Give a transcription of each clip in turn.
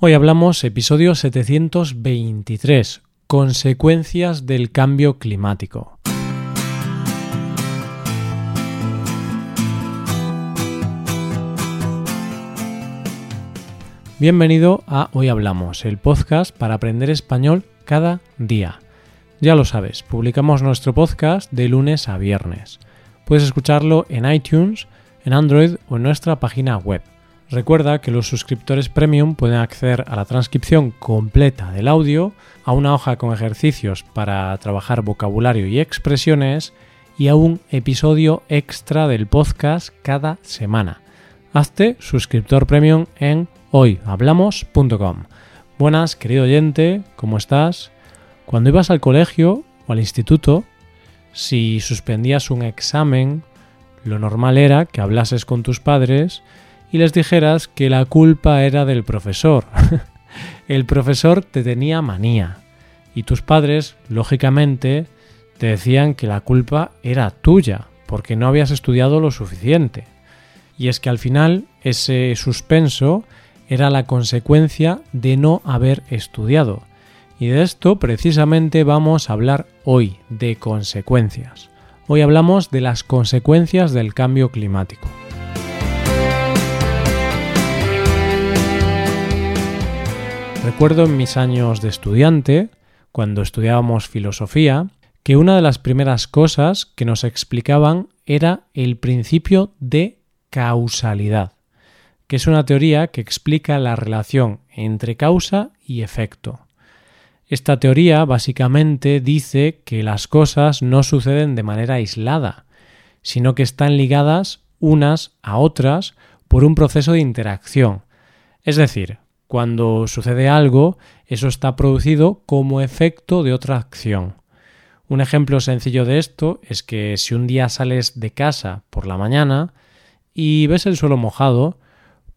Hoy hablamos episodio 723, consecuencias del cambio climático. Bienvenido a Hoy Hablamos, el podcast para aprender español cada día. Ya lo sabes, publicamos nuestro podcast de lunes a viernes. Puedes escucharlo en iTunes, en Android o en nuestra página web Recuerda que los suscriptores premium pueden acceder a la transcripción completa del audio, a una hoja con ejercicios para trabajar vocabulario y expresiones y a un episodio extra del podcast cada semana. Hazte suscriptor premium en hoyhablamos.com. Buenas, querido oyente, ¿cómo estás? Cuando ibas al colegio o al instituto, si suspendías un examen, lo normal era que hablases con tus padres y les dijeras que la culpa era del profesor. el profesor te tenía manía y tus padres, lógicamente, te decían que la culpa era tuya porque no habías estudiado lo suficiente. Y es que al final ese suspenso era la consecuencia de no haber estudiado. Y de esto precisamente vamos a hablar hoy, de consecuencias. Hoy hablamos de las consecuencias del cambio climático. Recuerdo en mis años de estudiante, cuando estudiábamos filosofía, que una de las primeras cosas que nos explicaban era el principio de causalidad, que es una teoría que explica la relación entre causa y efecto. Esta teoría básicamente dice que las cosas no suceden de manera aislada, sino que están ligadas unas a otras por un proceso de interacción. Es decir, cuando sucede algo, eso está producido como efecto de otra acción. Un ejemplo sencillo de esto es que si un día sales de casa por la mañana y ves el suelo mojado,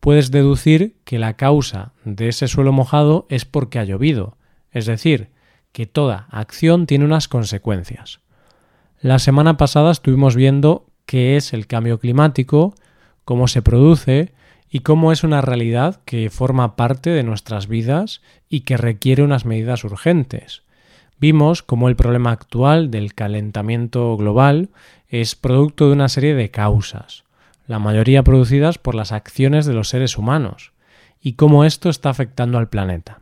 puedes deducir que la causa de ese suelo mojado es porque ha llovido, es decir, que toda acción tiene unas consecuencias. La semana pasada estuvimos viendo qué es el cambio climático, cómo se produce y cómo es una realidad que forma parte de nuestras vidas y que requiere unas medidas urgentes. Vimos cómo el problema actual del calentamiento global es producto de una serie de causas, la mayoría producidas por las acciones de los seres humanos, y cómo esto está afectando al planeta.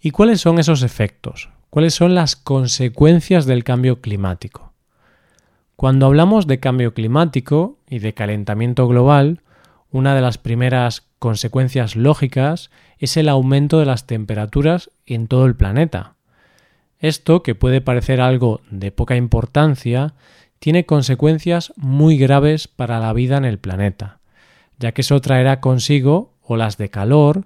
¿Y cuáles son esos efectos? ¿Cuáles son las consecuencias del cambio climático? Cuando hablamos de cambio climático y de calentamiento global, una de las primeras consecuencias lógicas es el aumento de las temperaturas en todo el planeta. Esto, que puede parecer algo de poca importancia, tiene consecuencias muy graves para la vida en el planeta, ya que eso traerá consigo olas de calor,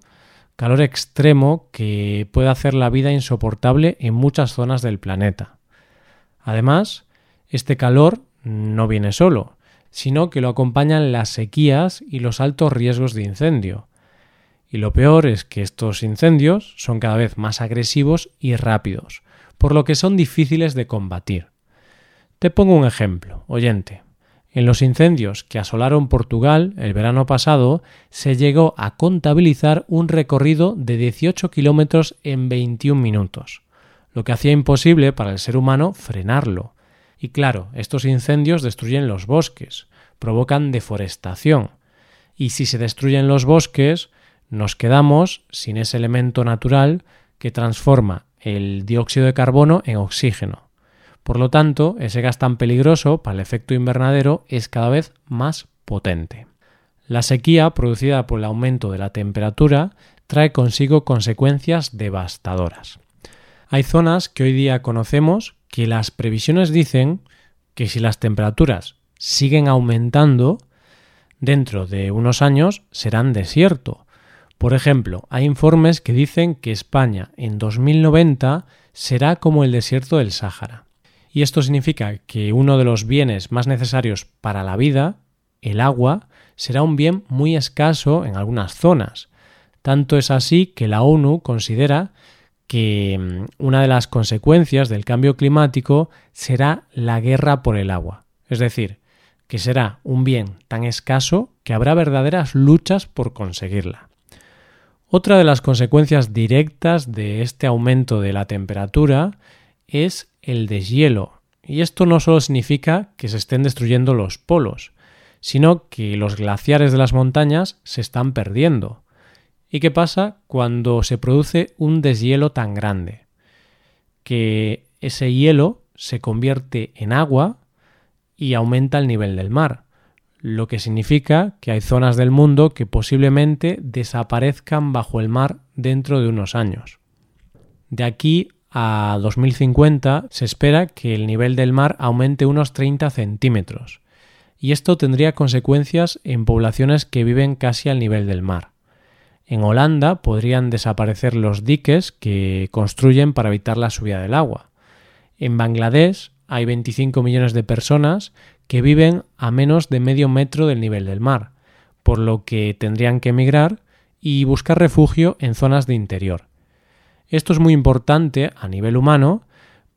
calor extremo que puede hacer la vida insoportable en muchas zonas del planeta. Además, este calor no viene solo, sino que lo acompañan las sequías y los altos riesgos de incendio. Y lo peor es que estos incendios son cada vez más agresivos y rápidos, por lo que son difíciles de combatir. Te pongo un ejemplo, oyente. En los incendios que asolaron Portugal el verano pasado, se llegó a contabilizar un recorrido de 18 kilómetros en 21 minutos, lo que hacía imposible para el ser humano frenarlo, y claro, estos incendios destruyen los bosques, provocan deforestación. Y si se destruyen los bosques, nos quedamos sin ese elemento natural que transforma el dióxido de carbono en oxígeno. Por lo tanto, ese gas tan peligroso para el efecto invernadero es cada vez más potente. La sequía producida por el aumento de la temperatura trae consigo consecuencias devastadoras. Hay zonas que hoy día conocemos que las previsiones dicen que si las temperaturas siguen aumentando, dentro de unos años serán desierto. Por ejemplo, hay informes que dicen que España en 2090 será como el desierto del Sáhara. Y esto significa que uno de los bienes más necesarios para la vida, el agua, será un bien muy escaso en algunas zonas. Tanto es así que la ONU considera que mm, una de las consecuencias del cambio climático será la guerra por el agua. Es decir, que será un bien tan escaso que habrá verdaderas luchas por conseguirla. Otra de las consecuencias directas de este aumento de la temperatura es el deshielo. Y esto no solo significa que se estén destruyendo los polos, sino que los glaciares de las montañas se están perdiendo. ¿Y qué pasa cuando se produce un deshielo tan grande? Que ese hielo se convierte en agua y aumenta el nivel del mar, lo que significa que hay zonas del mundo que posiblemente desaparezcan bajo el mar dentro de unos años. De aquí a 2050 se espera que el nivel del mar aumente unos 30 centímetros, y esto tendría consecuencias en poblaciones que viven casi al nivel del mar. En Holanda podrían desaparecer los diques que construyen para evitar la subida del agua. En Bangladesh hay 25 millones de personas que viven a menos de medio metro del nivel del mar, por lo que tendrían que emigrar y buscar refugio en zonas de interior. Esto es muy importante a nivel humano,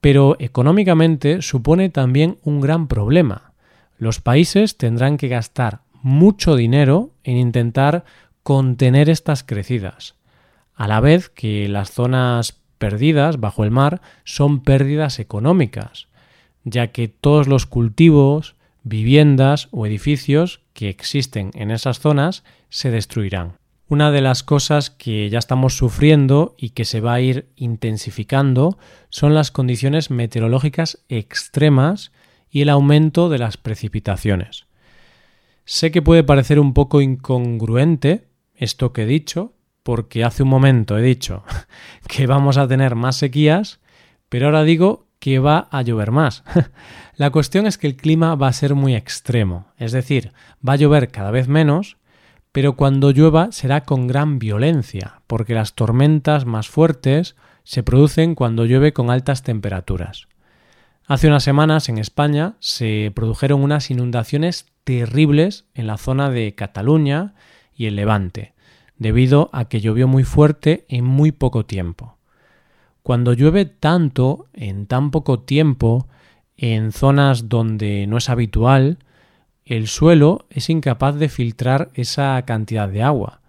pero económicamente supone también un gran problema. Los países tendrán que gastar mucho dinero en intentar contener estas crecidas, a la vez que las zonas perdidas bajo el mar son pérdidas económicas, ya que todos los cultivos, viviendas o edificios que existen en esas zonas se destruirán. Una de las cosas que ya estamos sufriendo y que se va a ir intensificando son las condiciones meteorológicas extremas y el aumento de las precipitaciones. Sé que puede parecer un poco incongruente esto que he dicho, porque hace un momento he dicho que vamos a tener más sequías, pero ahora digo que va a llover más. La cuestión es que el clima va a ser muy extremo, es decir, va a llover cada vez menos, pero cuando llueva será con gran violencia, porque las tormentas más fuertes se producen cuando llueve con altas temperaturas. Hace unas semanas en España se produjeron unas inundaciones terribles en la zona de Cataluña y el Levante, debido a que llovió muy fuerte en muy poco tiempo. Cuando llueve tanto en tan poco tiempo en zonas donde no es habitual, el suelo es incapaz de filtrar esa cantidad de agua,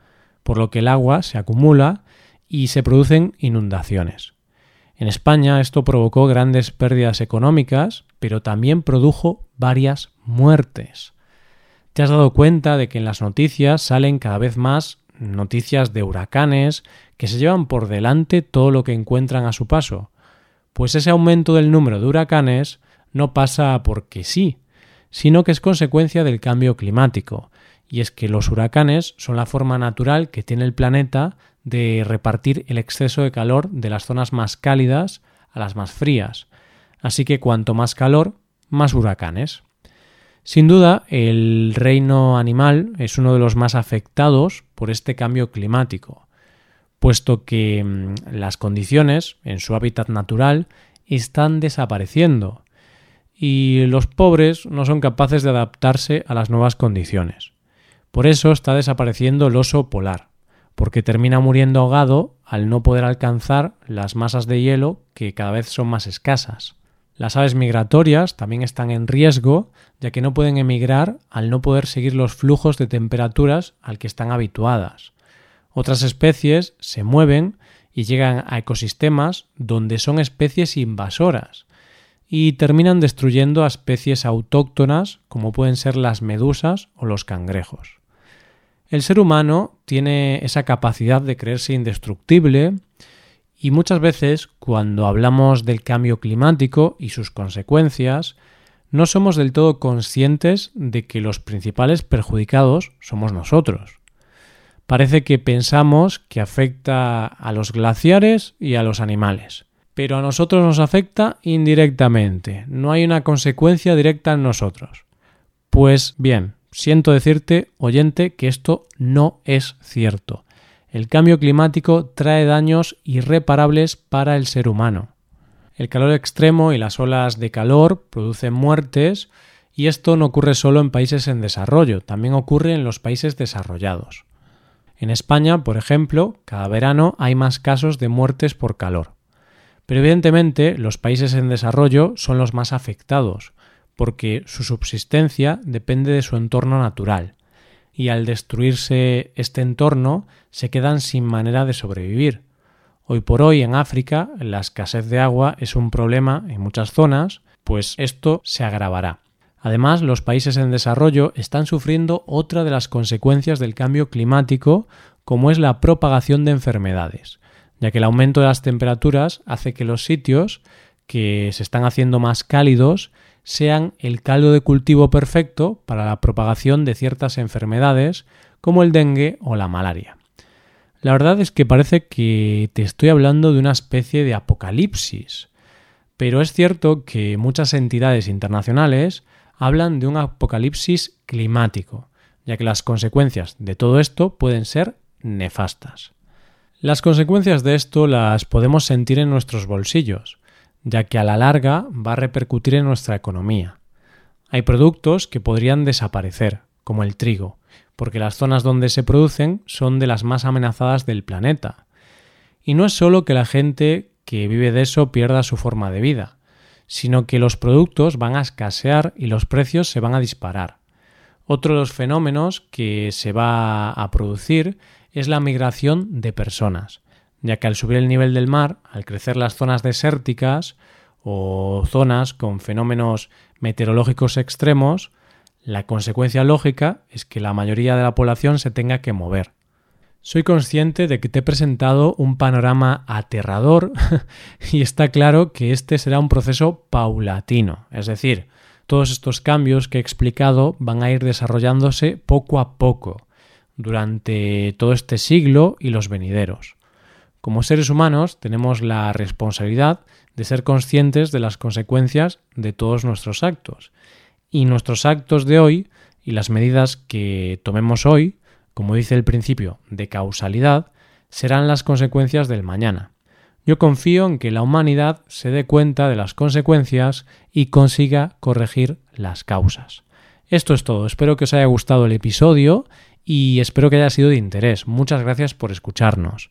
por lo que el agua se acumula y se producen inundaciones. En España esto provocó grandes pérdidas económicas, pero también produjo varias muertes. ¿Te has dado cuenta de que en las noticias salen cada vez más noticias de huracanes que se llevan por delante todo lo que encuentran a su paso? Pues ese aumento del número de huracanes no pasa porque sí, sino que es consecuencia del cambio climático, y es que los huracanes son la forma natural que tiene el planeta de repartir el exceso de calor de las zonas más cálidas a las más frías. Así que cuanto más calor, más huracanes. Sin duda, el reino animal es uno de los más afectados por este cambio climático, puesto que mm, las condiciones en su hábitat natural están desapareciendo y los pobres no son capaces de adaptarse a las nuevas condiciones. Por eso está desapareciendo el oso polar, porque termina muriendo ahogado al no poder alcanzar las masas de hielo que cada vez son más escasas. Las aves migratorias también están en riesgo, ya que no pueden emigrar al no poder seguir los flujos de temperaturas al que están habituadas. Otras especies se mueven y llegan a ecosistemas donde son especies invasoras, y terminan destruyendo a especies autóctonas como pueden ser las medusas o los cangrejos. El ser humano tiene esa capacidad de creerse indestructible y muchas veces cuando hablamos del cambio climático y sus consecuencias, no somos del todo conscientes de que los principales perjudicados somos nosotros. Parece que pensamos que afecta a los glaciares y a los animales, pero a nosotros nos afecta indirectamente, no hay una consecuencia directa en nosotros. Pues bien, siento decirte, oyente, que esto no es cierto. El cambio climático trae daños irreparables para el ser humano. El calor extremo y las olas de calor producen muertes y esto no ocurre solo en países en desarrollo, también ocurre en los países desarrollados. En España, por ejemplo, cada verano hay más casos de muertes por calor. Pero evidentemente los países en desarrollo son los más afectados, porque su subsistencia depende de su entorno natural. Y al destruirse este entorno se quedan sin manera de sobrevivir. Hoy por hoy en África la escasez de agua es un problema en muchas zonas, pues esto se agravará. Además, los países en desarrollo están sufriendo otra de las consecuencias del cambio climático, como es la propagación de enfermedades, ya que el aumento de las temperaturas hace que los sitios que se están haciendo más cálidos sean el caldo de cultivo perfecto para la propagación de ciertas enfermedades como el dengue o la malaria. La verdad es que parece que te estoy hablando de una especie de apocalipsis, pero es cierto que muchas entidades internacionales hablan de un apocalipsis climático, ya que las consecuencias de todo esto pueden ser nefastas. Las consecuencias de esto las podemos sentir en nuestros bolsillos, ya que a la larga va a repercutir en nuestra economía. Hay productos que podrían desaparecer, como el trigo, porque las zonas donde se producen son de las más amenazadas del planeta. Y no es solo que la gente que vive de eso pierda su forma de vida, sino que los productos van a escasear y los precios se van a disparar. Otro de los fenómenos que se va a producir es la migración de personas, ya que al subir el nivel del mar, al crecer las zonas desérticas o zonas con fenómenos meteorológicos extremos, la consecuencia lógica es que la mayoría de la población se tenga que mover. Soy consciente de que te he presentado un panorama aterrador y está claro que este será un proceso paulatino, es decir, todos estos cambios que he explicado van a ir desarrollándose poco a poco durante todo este siglo y los venideros. Como seres humanos tenemos la responsabilidad de ser conscientes de las consecuencias de todos nuestros actos. Y nuestros actos de hoy y las medidas que tomemos hoy como dice el principio de causalidad, serán las consecuencias del mañana. Yo confío en que la humanidad se dé cuenta de las consecuencias y consiga corregir las causas. Esto es todo, espero que os haya gustado el episodio y espero que haya sido de interés. Muchas gracias por escucharnos.